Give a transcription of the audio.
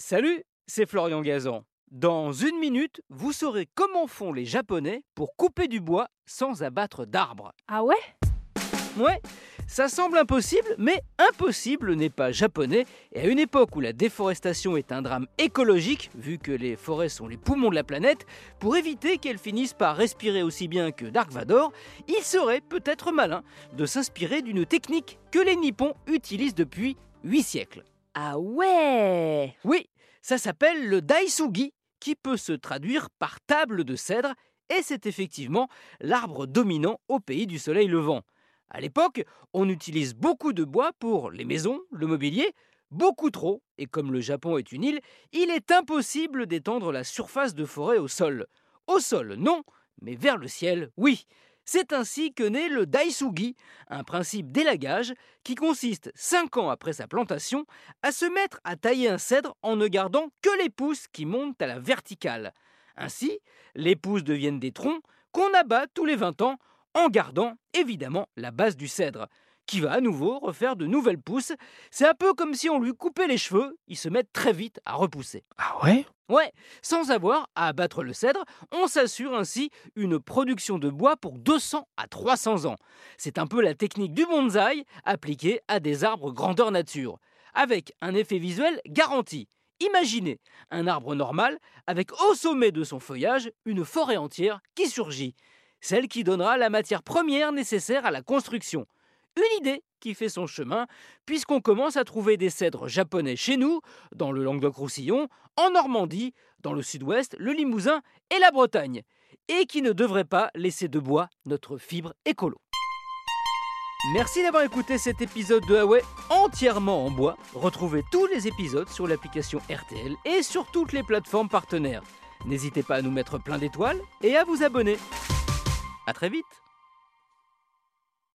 Salut, c'est Florian Gazan. Dans une minute, vous saurez comment font les Japonais pour couper du bois sans abattre d'arbres. Ah ouais? Ouais, ça semble impossible, mais impossible n'est pas japonais. Et à une époque où la déforestation est un drame écologique, vu que les forêts sont les poumons de la planète, pour éviter qu'elles finissent par respirer aussi bien que Dark Vador, il serait peut-être malin de s'inspirer d'une technique que les Nippons utilisent depuis 8 siècles. Ah ouais Oui, ça s'appelle le daisugi, qui peut se traduire par table de cèdre, et c'est effectivement l'arbre dominant au pays du soleil levant. À l'époque, on utilise beaucoup de bois pour les maisons, le mobilier, beaucoup trop, et comme le Japon est une île, il est impossible d'étendre la surface de forêt au sol. Au sol, non, mais vers le ciel, oui. C'est ainsi que naît le daisugi, un principe d'élagage qui consiste, cinq ans après sa plantation, à se mettre à tailler un cèdre en ne gardant que les pousses qui montent à la verticale. Ainsi, les pousses deviennent des troncs qu'on abat tous les 20 ans en gardant évidemment la base du cèdre, qui va à nouveau refaire de nouvelles pousses. C'est un peu comme si on lui coupait les cheveux, ils se mettent très vite à repousser. Ah ouais? Ouais, sans avoir à abattre le cèdre, on s'assure ainsi une production de bois pour 200 à 300 ans. C'est un peu la technique du bonsaï appliquée à des arbres grandeur nature, avec un effet visuel garanti. Imaginez un arbre normal avec au sommet de son feuillage une forêt entière qui surgit celle qui donnera la matière première nécessaire à la construction. Une idée qui fait son chemin, puisqu'on commence à trouver des cèdres japonais chez nous, dans le Languedoc-Roussillon, en Normandie, dans le sud-ouest, le Limousin et la Bretagne, et qui ne devrait pas laisser de bois notre fibre écolo. Merci d'avoir écouté cet épisode de Huawei entièrement en bois. Retrouvez tous les épisodes sur l'application RTL et sur toutes les plateformes partenaires. N'hésitez pas à nous mettre plein d'étoiles et à vous abonner. À très vite